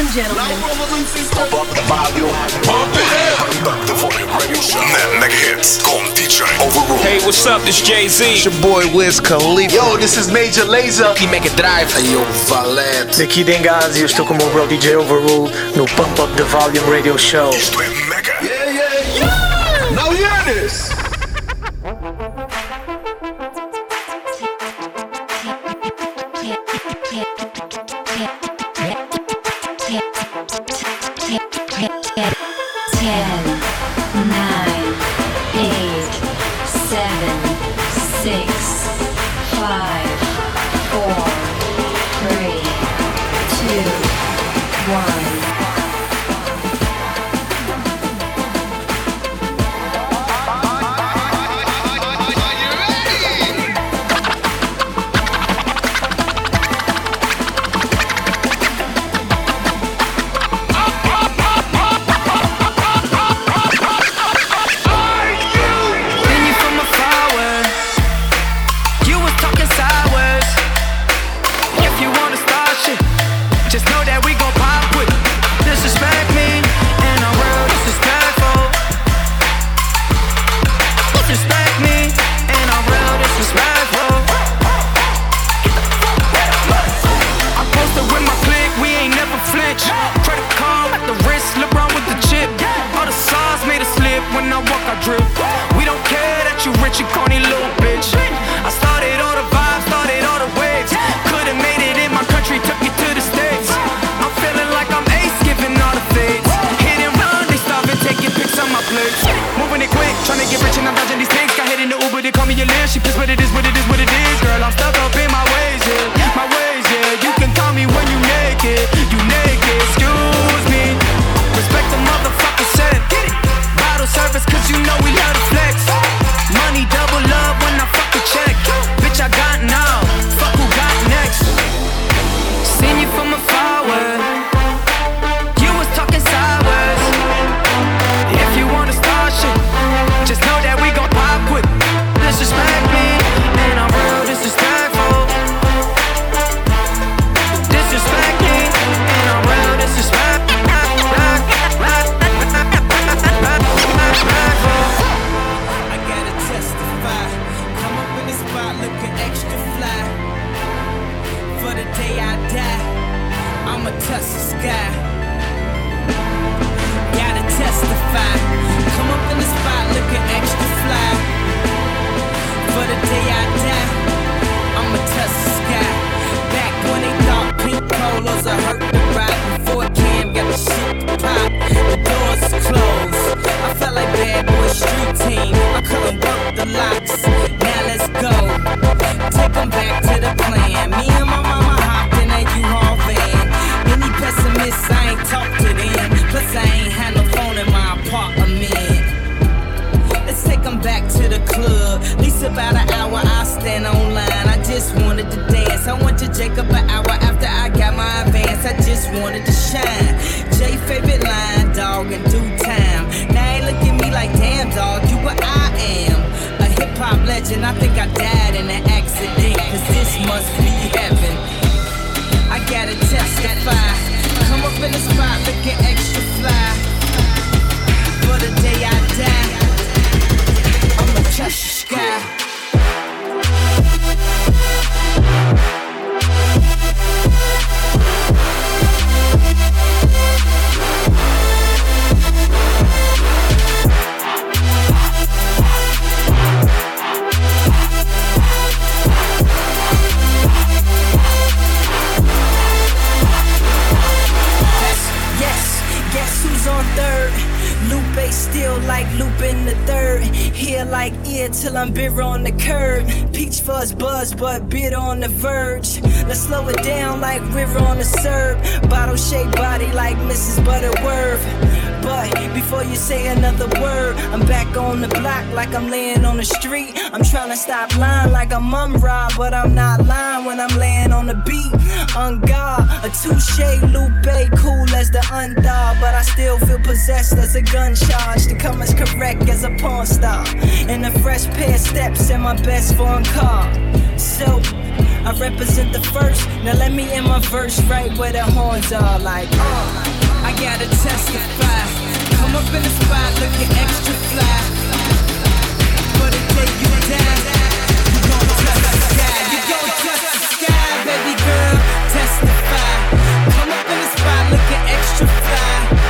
and gentlemen. Pump up the volume. Pump it up. The volume radio show. Mega hits con DJ Overrule. Hey, what's up? This Jay Z. It's your boy Wiz Khalifa. Yo, this is Major Lazer. make Mega Drive. Hey, yo, Valete. Daqui Dengazi, eu estou com o meu bro DJ Overrule no Pump Up the Volume Radio Show. Isto é We don't care that you rich, you corny little bitch. I started all the vibes, started all the waves. Could've made it in my country, took it to the states. I'm feeling like I'm ace, giving all the fades. Hit and run, they starving, taking pics on my plate. Moving it quick, trying to get rich and I'm dodging these things. Got hit in the Uber, they call me a lil. She pissed, but it is what it is, what it is. Girl, I'm stuck I went to Jacob an hour after I got my advance. I just wanted to shine. Jay favorite line, dog, in due time. Now ain't look at me like, damn, dog, you what I am. A hip hop legend. I think I died in an accident. Cause this must be heaven. I gotta testify. Come up in the spot looking extra fly. For the day I die. I'ma touch the sky. Here like ear till I'm bitter on the curb. Peach fuzz buzz, but bitter on the verge. Let's slow it down like river on the serve. Bottle shaped body like Mrs. Butterworth. But before you say another word, I'm back on the block like I'm laying on the street. I'm trying to stop lying like I'm mum but I'm not lying when I'm laying on the beat. On guard, a touche, Lupe, cool as the undog, but I still feel possessed as a gun charge to come as correct as a porn star. And a fresh pair of steps in my best foreign car. So, I represent the first. Now let me in my verse right where the horns are like. Uh gotta testify. Come up in the spot looking extra fly. But the day you die, you gon' touch the sky. You gon' touch the sky, baby girl. Testify. Come up in the spot looking extra fly.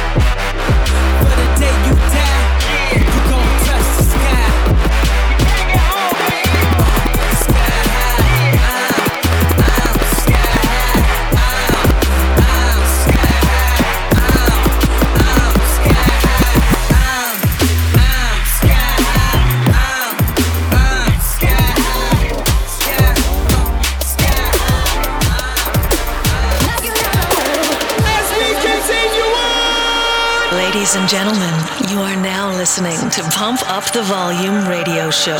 Ladies and gentlemen, you are now listening to Pump Up the Volume Radio Show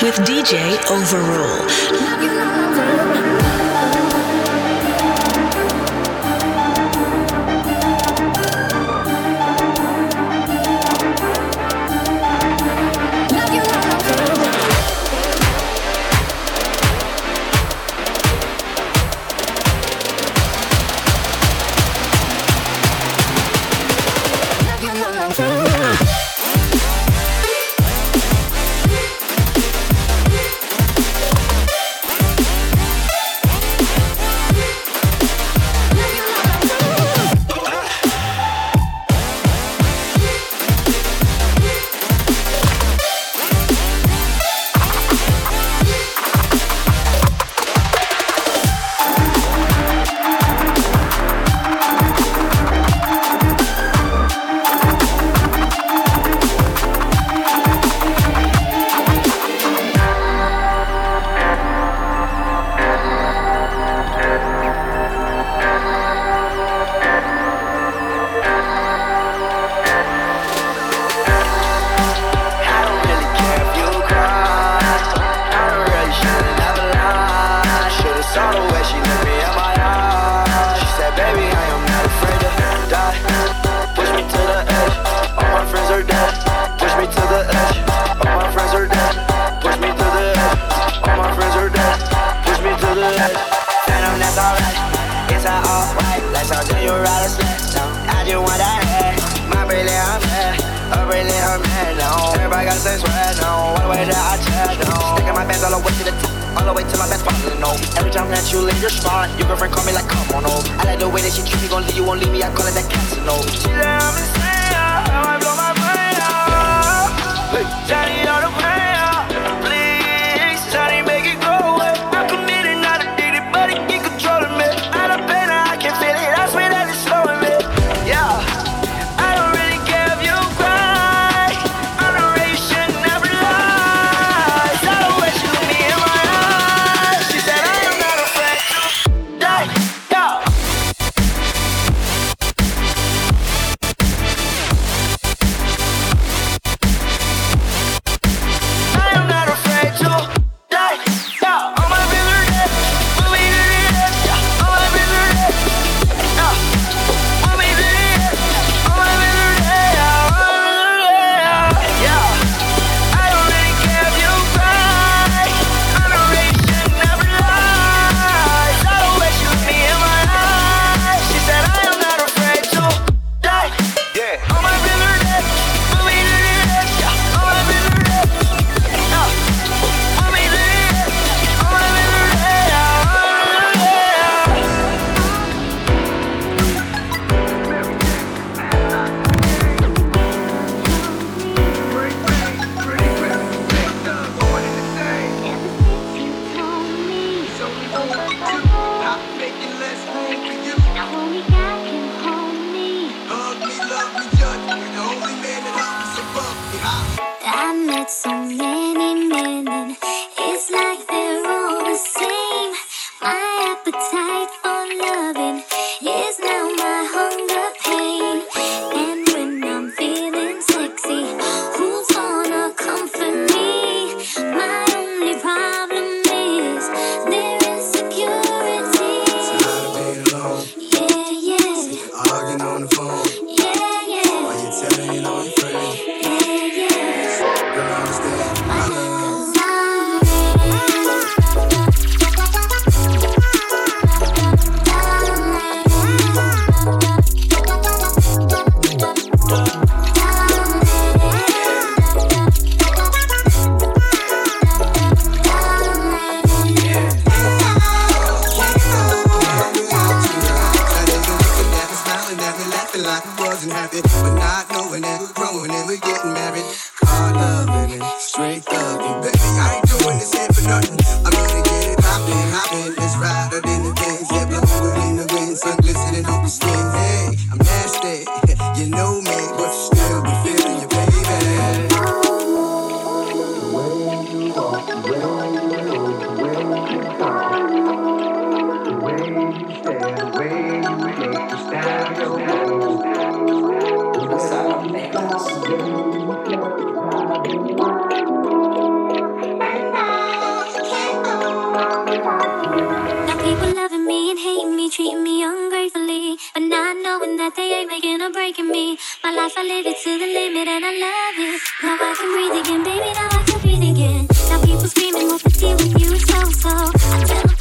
with DJ Overrule. It to the limit and I love it. Now I can breathe again, baby, now I can breathe again. Now people screaming, what the deal with you is so so. I tell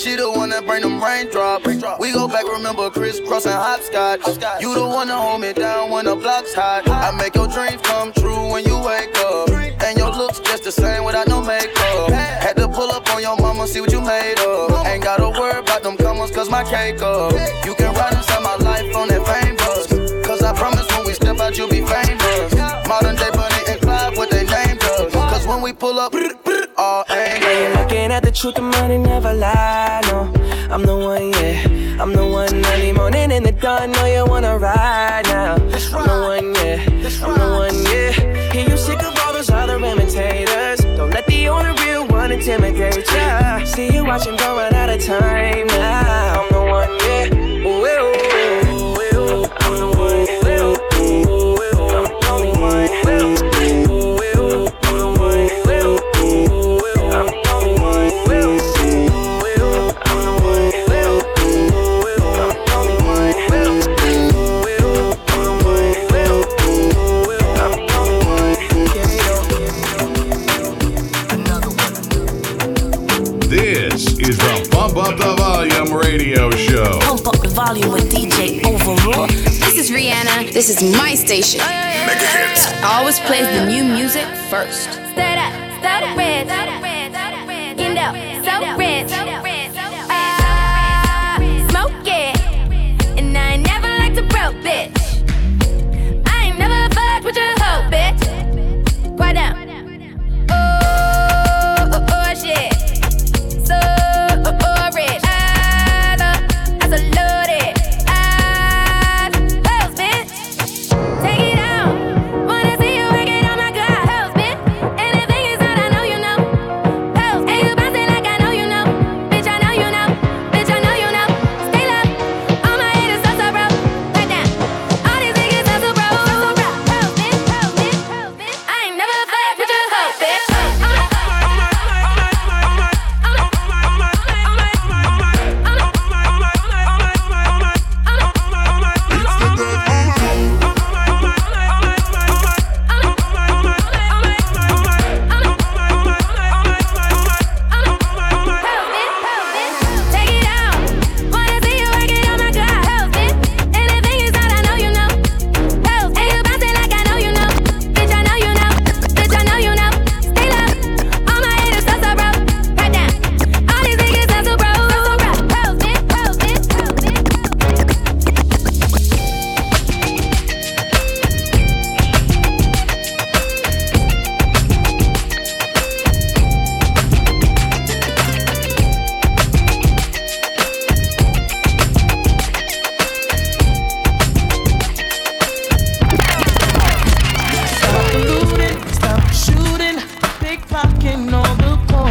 She the one that bring them raindrops. We go back, remember crisscrossing hopscotch. You the one to hold me down when the block's hot. I make your dreams come true when you wake up. And your looks just the same without no makeup. Had to pull up on your mama, see what you made of. Ain't gotta worry about them comers, cause my cake up. You can ride inside my life on that fame bus. Cause I promise when we step out, you'll be famous. Modern day Bonnie and Clyde, what they named us. Cause when we pull up, looking at the truth, the money never lie. No, I'm the one, yeah. I'm the one early morning in the dawn. Know you wanna ride now. I'm the one, yeah. I'm the one, yeah. Hear you sick of all those other imitators. Don't let the only real one intimidate ya. See you watching, go run out of time now. I'm the one, yeah. Ooh, radio show. Pump up the volume with DJ Overrule. This is Rihanna. This is my station. Mega hits. Always plays the new music first. Start up, start up, red, you know, so red.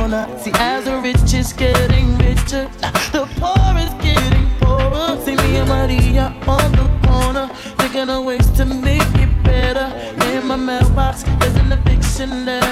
corner. See, as the rich is getting richer, the poor is getting poorer. See me and Maria on the corner, thinking of ways to make it better. In my mailbox is an eviction letter.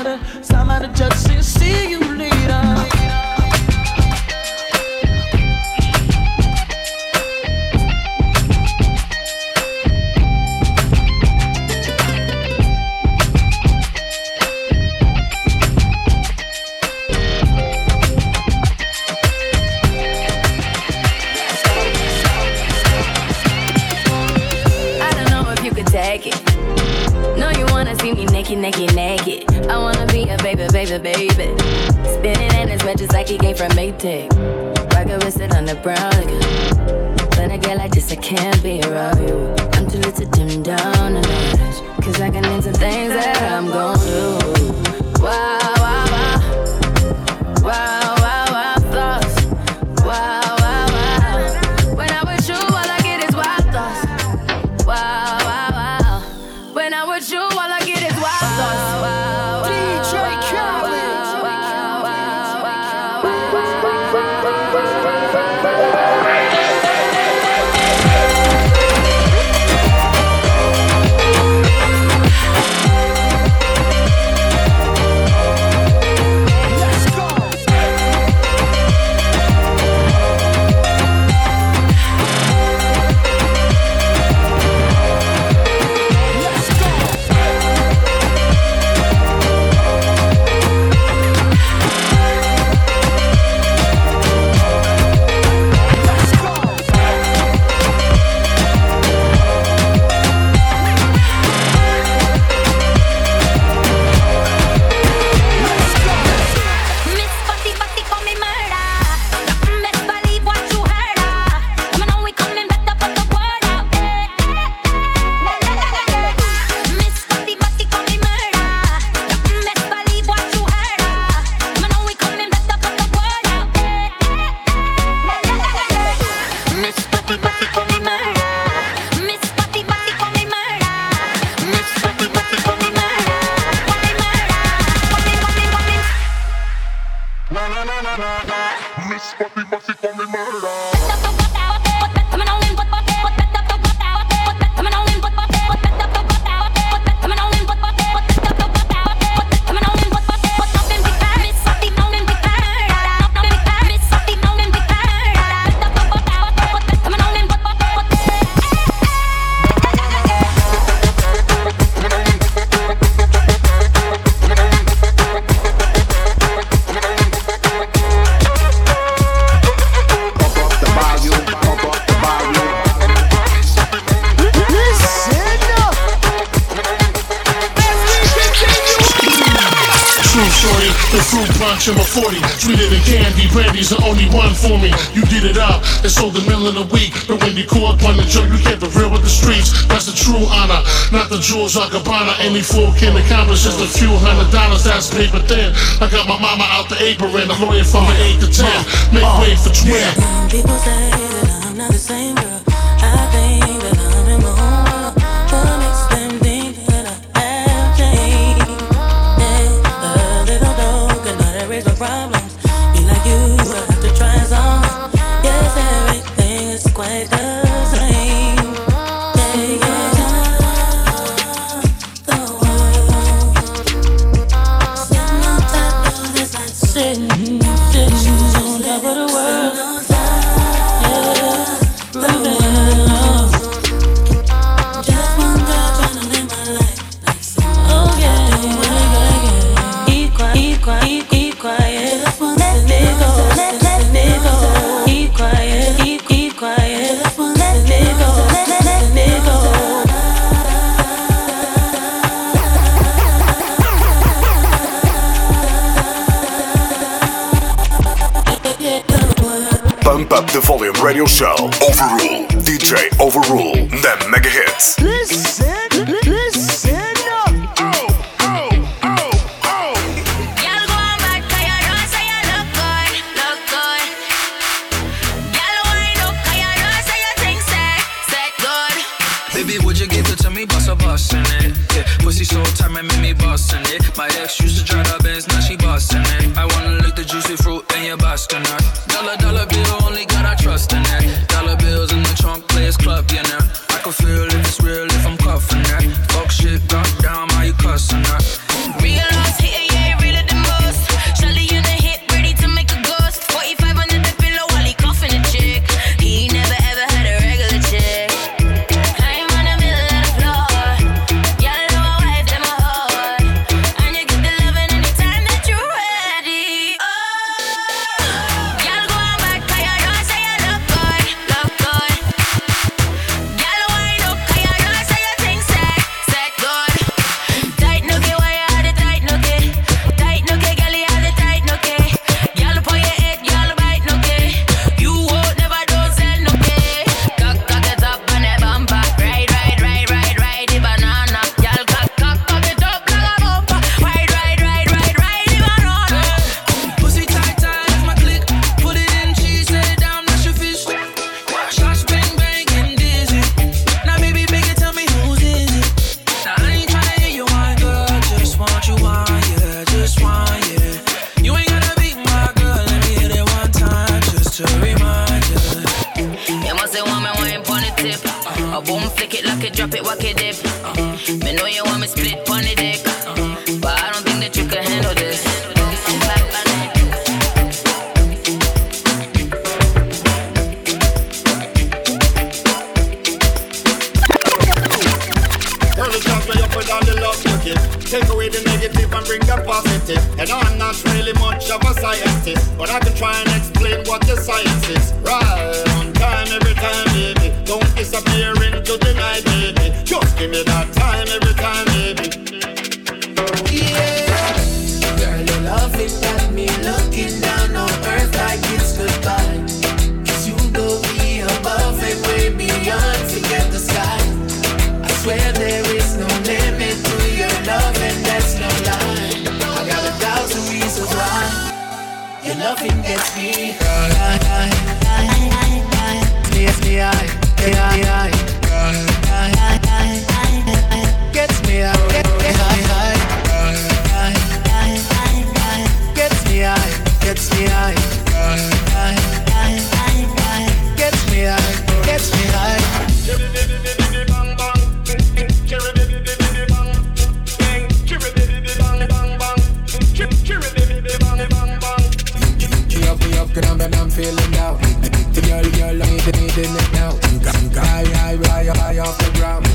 crunch him a 40. Sweeter a candy, brandy's the only one for me. You did it up and sold a million a week. But when you caught on the Joe, you kept it real with the streets. That's the true honor, not the jewels or cabana. Any fool can accomplish just a few hundred dollars, that's paper thin. I got my mama out the apron, a lawyer from an 8 to 10. Make uh, way for 20. Yeah. People say that I'm not the same. radio show. Overrule. DJ Overrule. The mega hits. Drop it, walk it dip. Feeling down. The girl, girl, I need, needing it now. High, high, high, high off the ground.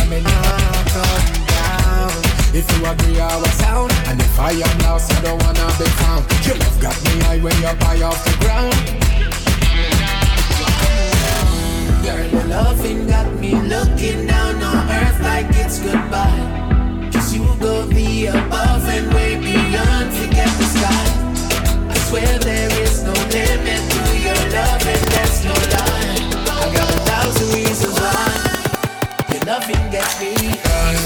I may not come down. If you agree, I will sound. And if I am lost, I don't wanna be found. Your love got me high when you're high off the ground. Girl, your loving got me looking down on earth like it's goodbye. Cause you go be above and way beyond, forget the sky. Swear there is no limit to your love, and that's no lie. I got a thousand reasons why your me high.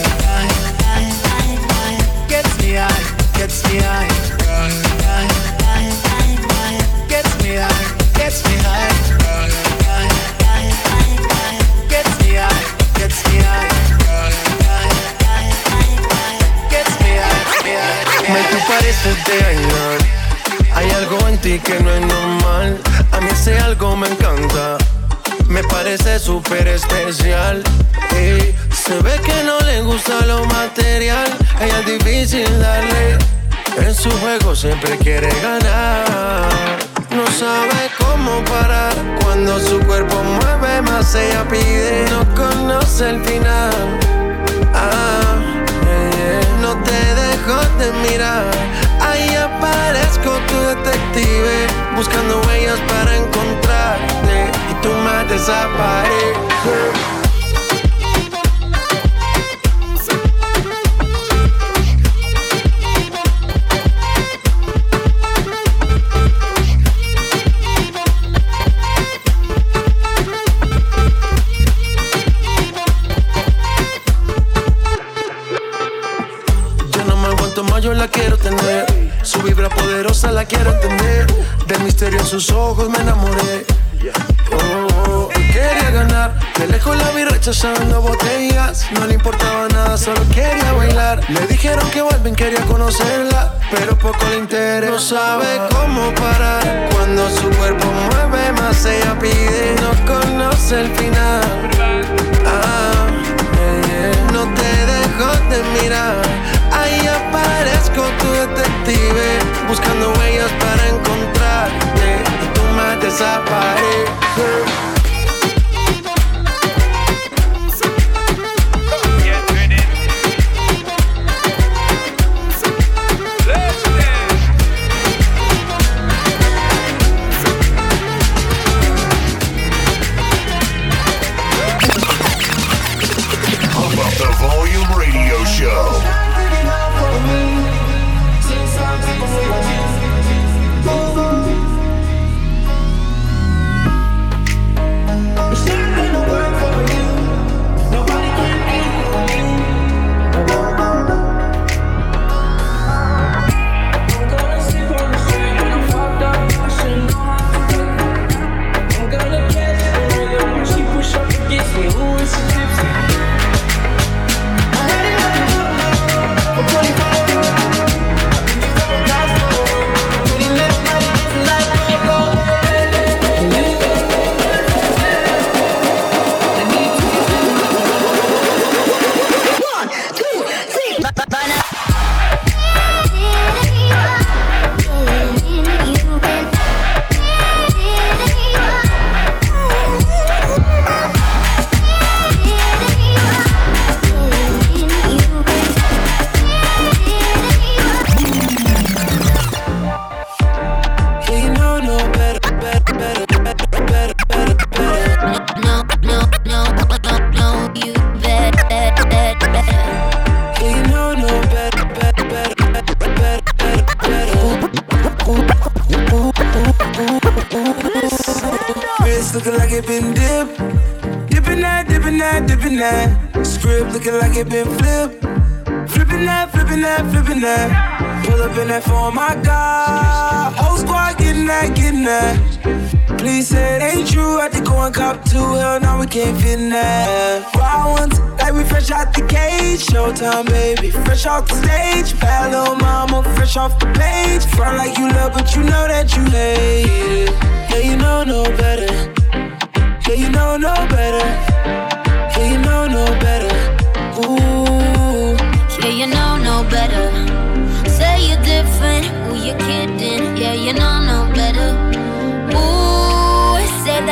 Gets me high, gets me high. Gets me high, gets me high. Gets me high, gets me high. De. Hay algo en ti que no es normal. A mí ese algo me encanta. Me parece súper especial. Ey, se ve que no le gusta lo material. Ella es difícil darle. En su juego siempre quiere ganar. No sabe cómo parar. Cuando su cuerpo mueve más, ella pide. No conoce el final. Ah. No te dejo de mirar. Ahí aparezco Buscando huellas para encontrarte. Y tú más desapareces. En sus ojos me enamoré. Oh, oh, quería ganar. De lejos la vi rechazando botellas. No le importaba nada, solo quería bailar. Le dijeron que vuelven, quería conocerla. Pero poco le interesa. No sabe cómo parar. Cuando su cuerpo mueve más, ella pide. No conoce el final. Ah, yeah, yeah. No te dejo de mirar. Ahí aparezco tu detective. Buscando huellas para encontrarte. Y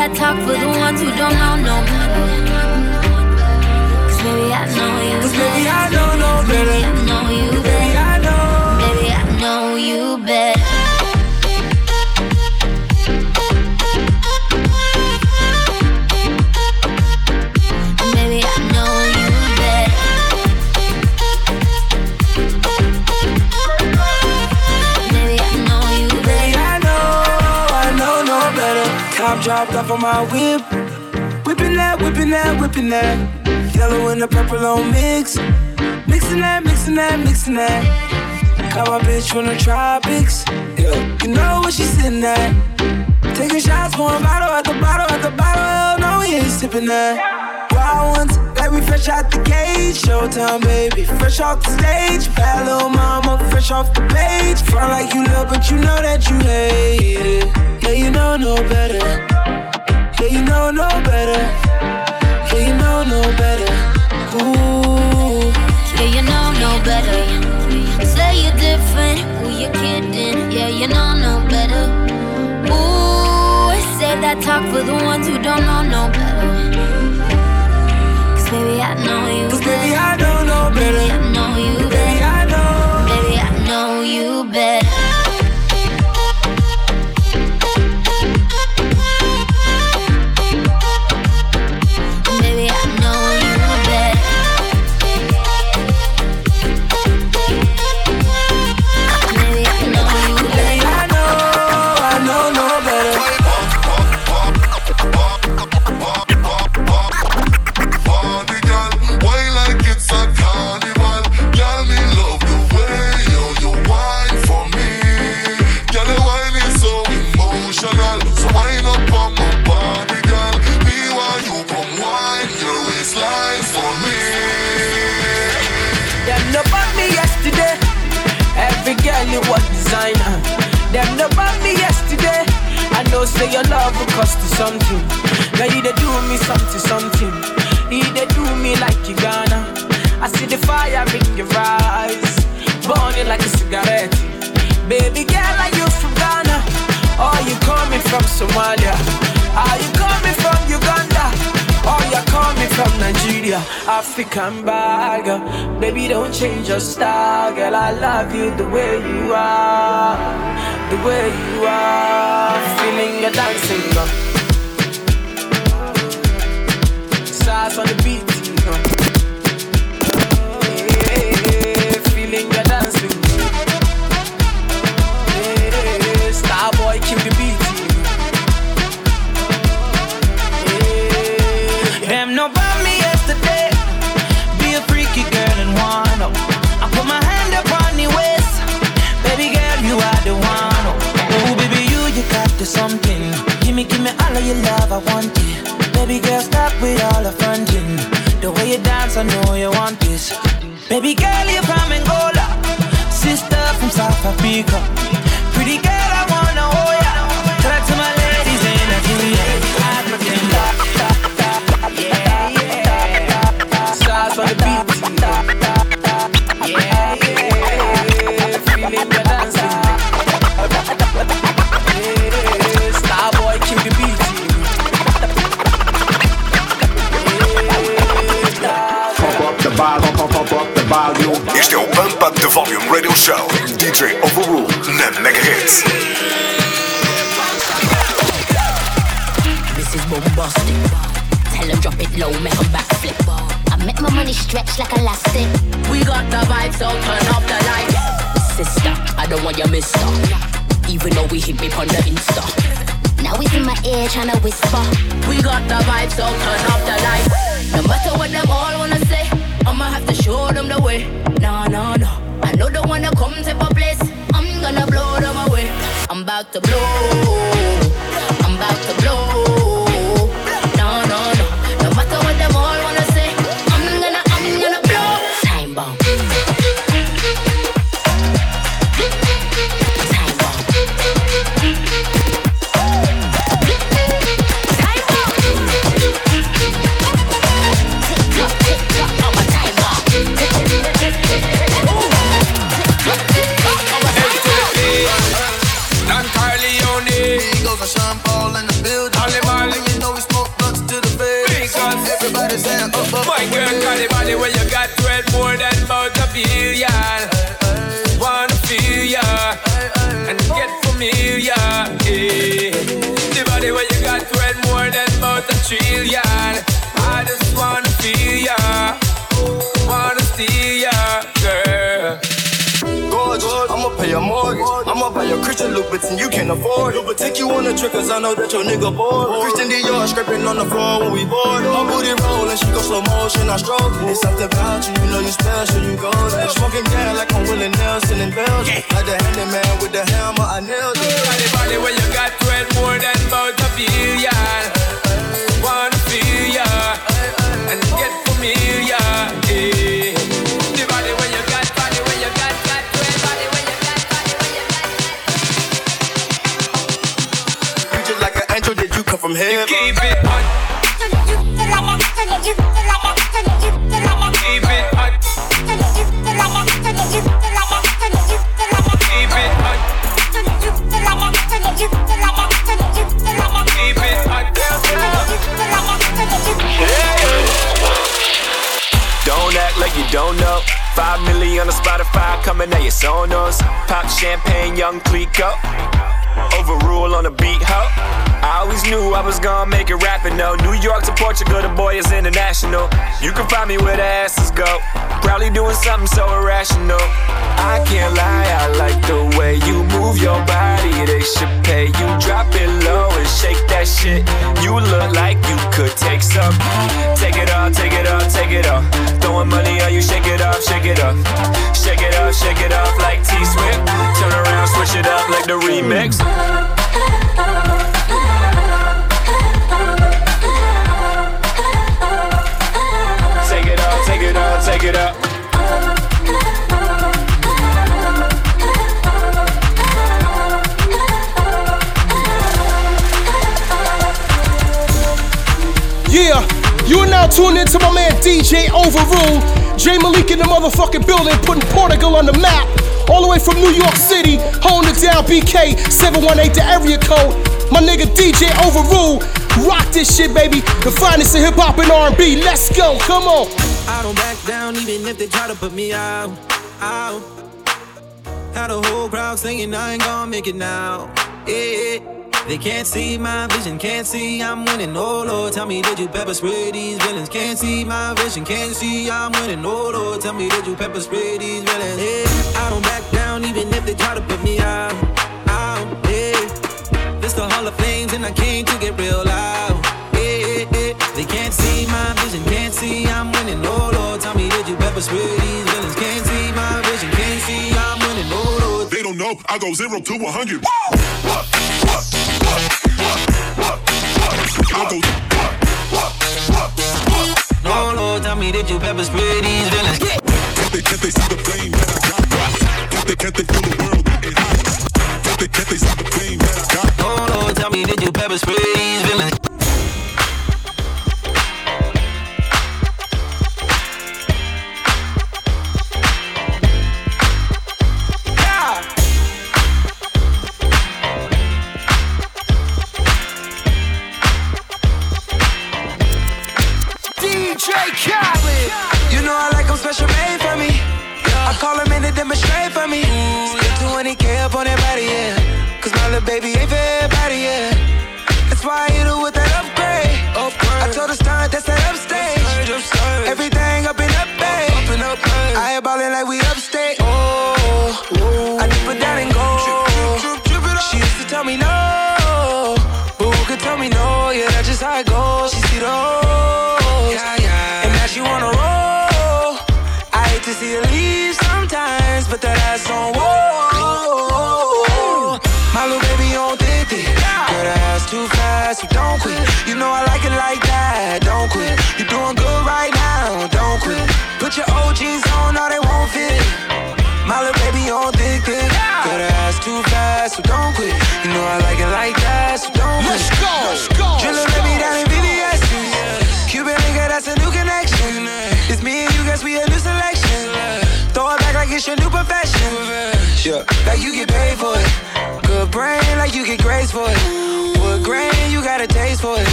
that talk for the Time for my whip. Whipping that, whipping that, whipping that. Yellow and the purple on mix. Mixing that, mixing that, mixing that. Got my bitch from the tropics. Yeah, you know what she's sitting at. Taking shots, going bottle at the bottle at the bottle. No, we ain't sipping that. Wild ones, like we fresh out the cage. Showtime, baby, fresh off the stage. Bad little mama, fresh off the page. Front like you love, but you know that you hate it. Yeah, you know no better yeah, you know no better. Yeah, you know no better. Ooh. Yeah, you know no better. Say you're different, who you kidding? Yeah, you know no better. Ooh, I that talk for the ones who don't know no better. Cause baby, I know you. your love will cost you something. Girl, you they do me something, something. You they do me like you gonna. I see the fire in your eyes, burning like a cigarette. Baby girl, are you from Ghana? Are you coming from Somalia? Are you coming from me from Nigeria, African bag. Baby, don't change your style, girl. I love you the way you are, the way you are. Feeling your dancing, girl. Size on the beat. From heaven? Keep it hot. Keep it hot. Keep it hot. Keep it hot. Don't act like you don't know. Five million on the Spotify coming at your Sonos. Pop champagne, young Clico. Overrule on the beat, ho. I always knew I was gonna make it rapping, though. New York to Portugal, the boy is international. You can find me where the asses go. Probably doing something so irrational. I can't lie, I like the way you move your body. They should pay you. Drop it low and shake that shit. You look like you could take some. Take it off, take it off, take it off. Throwing money on you, shake it off, shake it off. Shake it off, shake it off like T Swift. Turn around, switch it up like the remix. Take it off, take it off, take it up. Yeah, you are now tuned into my man DJ Overrule. J Malik in the motherfucking building, putting Portugal on the map. All the way from New York City, holding it down BK 718 the area code. My nigga DJ Overrule, rock this shit, baby. The finest in hip hop and R&B. Let's go, come on. I don't back down even if they try to put me out. Out. Had a whole crowd singing, I ain't gonna make it now. Yeah. They can't see my vision, can't see I'm winning. Oh Lord, tell me did you pepper spray these villains? Can't see my vision, can't see I'm winning. Oh Lord, tell me did you pepper spray these villains? Yeah. I don't back down even if they try to put me out. Out. Yeah. This the Hall of Flames and I came to get real loud. Yeah, yeah, yeah. They can't see my vision, can't see I'm winning. Oh Lord, tell me did you pepper spray these Lord. They don't know. I go zero to 100. I go. No, Lord, tell me did you pepper spray these villains? Can't they, can't they see the flame that I got? Can't they, can't they feel the world getting hot? Can't they, can't they see the flame that I got? Oh Lord, tell me did you pepper spray these villains? In to for me. Spend 20k up on that body, yeah. Cause my little baby ain't for everybody, yeah. That's why I hit her with that Yeah, like you get paid for it. Good brain, like you get grades for it. Wood grain, you got a taste for it.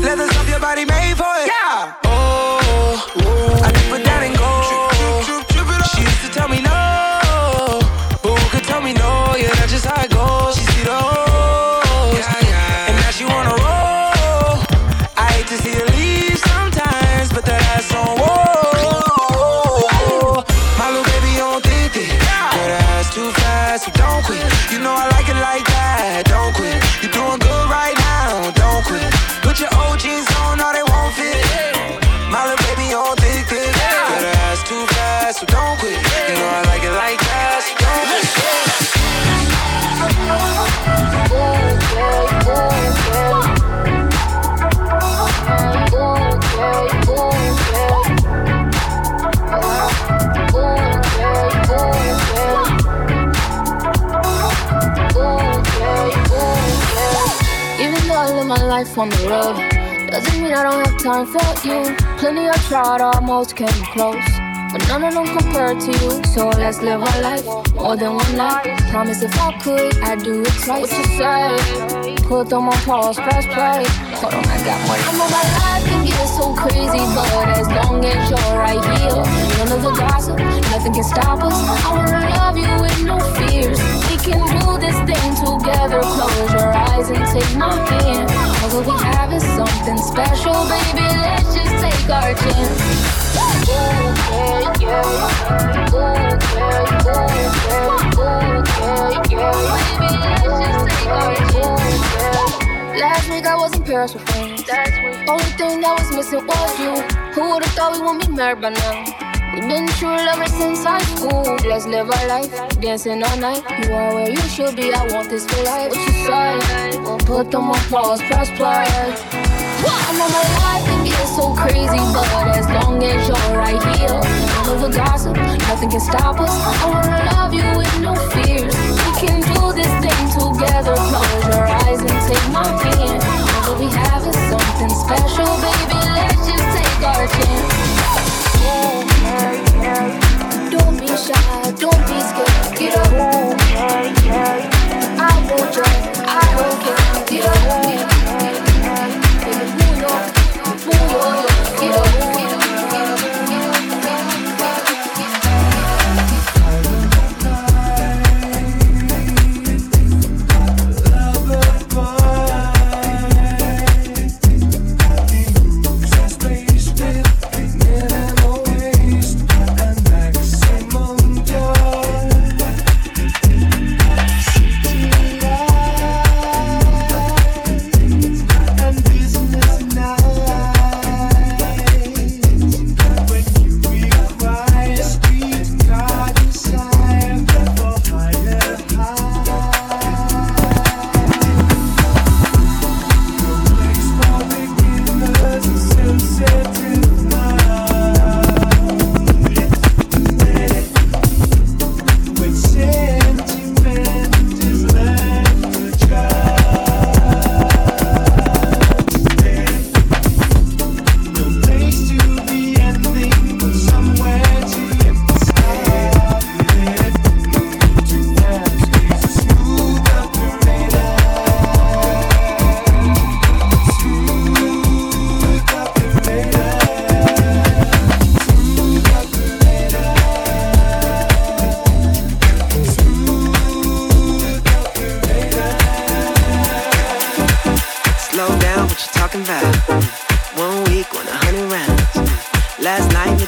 Leather stuff your body made for it. Yeah. Oh, I can put that in My on the road, doesn't mean I don't have time for you. Plenty I tried, almost came close. But none of them compare to you. So let's live our life more than one night. Promise if I could, I'd do it twice. What you say? Put on pause, press play. Hold on, I got more. I know my life can get so crazy, but as long as you're right here, none of the gossip, nothing can stop us. I wanna love you with no fears. We can do this thing together. Close your eyes and take my hand. Cause what we have is something special, baby. Let's just take our chance. Last week I was in Paris with friends. Only thing that was missing was you. Who would've thought we wouldn't be married by now? We've been true lovers since high school. Let's live our life, dancing all night. You are where you should be. I want this for life. What you say? We'll put them on pause, press play. I know my life can get so crazy, but as long as you're right here, none of the gossip, nothing can stop us. I wanna love you with no fears. We can do this thing together. Close your eyes and take my hand. All we have is something special, baby. Let's just take our chance.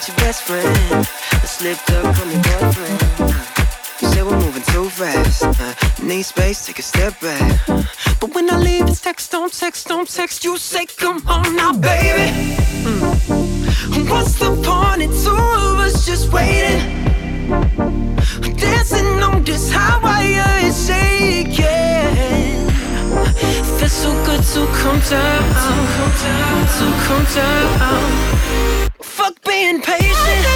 Met your best friend. I slipped up, call your boyfriend. You say we're moving too fast. Uh, need space, take a step back. But when I leave, it's text, don't text, don't text. You say, come on now, baby. Mm. What's the point in two of us just waiting? Dancing on this highway is shaking. So good to come down, to come down. Fuck being patient.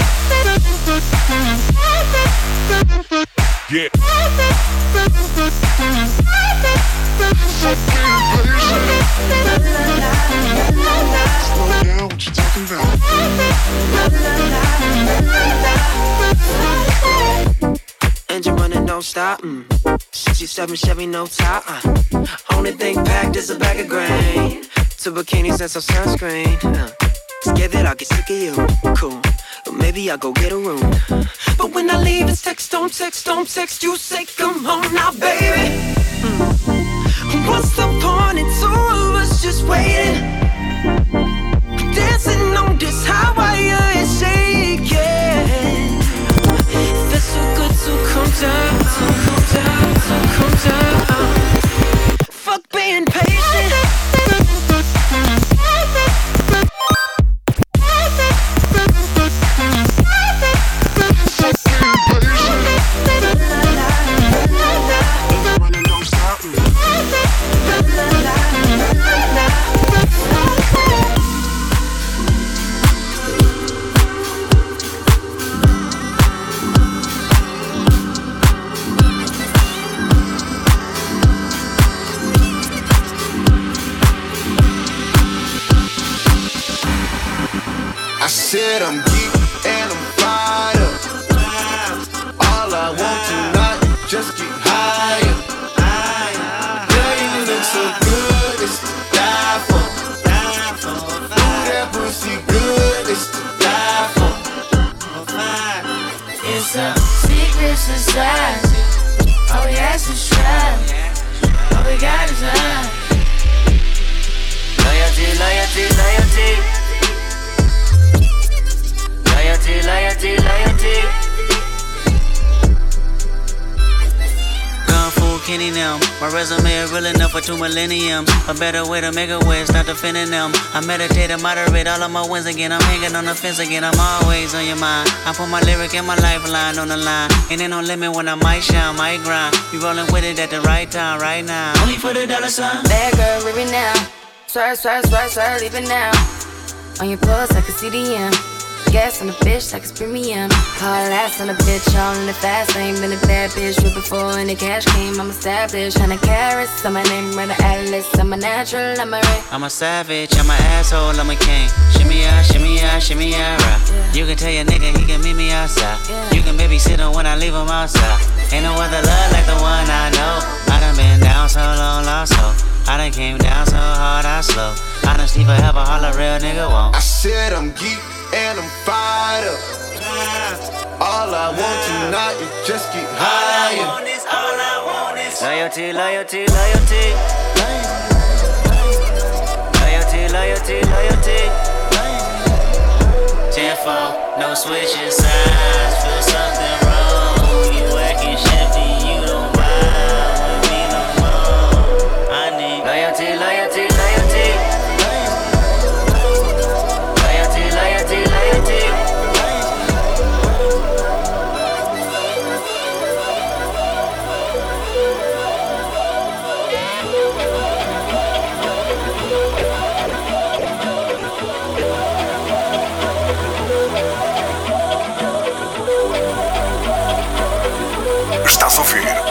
Yeah. Slow down, what you talking about? Don't stop. Mm. 67 Chevy, no top. Uh. Only thing packed is a bag of grain. Two bikinis and some sunscreen. Uh. Scared that I'll get sick of you. Cool. But maybe I'll go get a room. But when I leave, it's text, don't text, don't text. You say, come home now, baby. Mm. What's the point in two of us just waiting? Dancing on this highway and shaking. Feels so good to come down, to come down, to come down. Fuck being better way to make a way, start defending them. I meditate and moderate all of my wins again. I'm hanging on the fence again. I'm always on your mind. I put my lyric and my lifeline on the line. And ain't no limit when I might shine, might grind. You rolling with it at the right time, right now. Only for the dollar sign. Bad girl, leave it now. Swerve, swerve, swerve, swerve, leave it now. On your pulse, I can see the end. Gas on the bitch like it's premium. Call last on the bitch, all in the fast lane. Been a bad bitch with before and the cash came. I'm established, hundred carats. On my name, run the atlas. I'm a natural, I'm a ray. I'm a savage, I'm an asshole, I'm a king. Shimmy out, shimmy out, shimmy out, right. You can tell your nigga he can meet me outside. You can babysit him when I leave him outside. Ain't no other love like the one I know. I done been down so long, lost hope. I done came down so hard, I slow. Honestly, forever, all a real nigga won't. I said I'm geek and I'm fired up. All I want tonight is just get higher. All I want is, all I want Loyalty, loyalty, loyalty. Loyalty, loyalty, loyalty. Ten four, no switching sides. Feel something wrong. You acting shifty,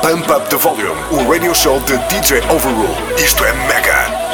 Pump Up the Volume, o radio show de DJ Overrule. Isto é mega.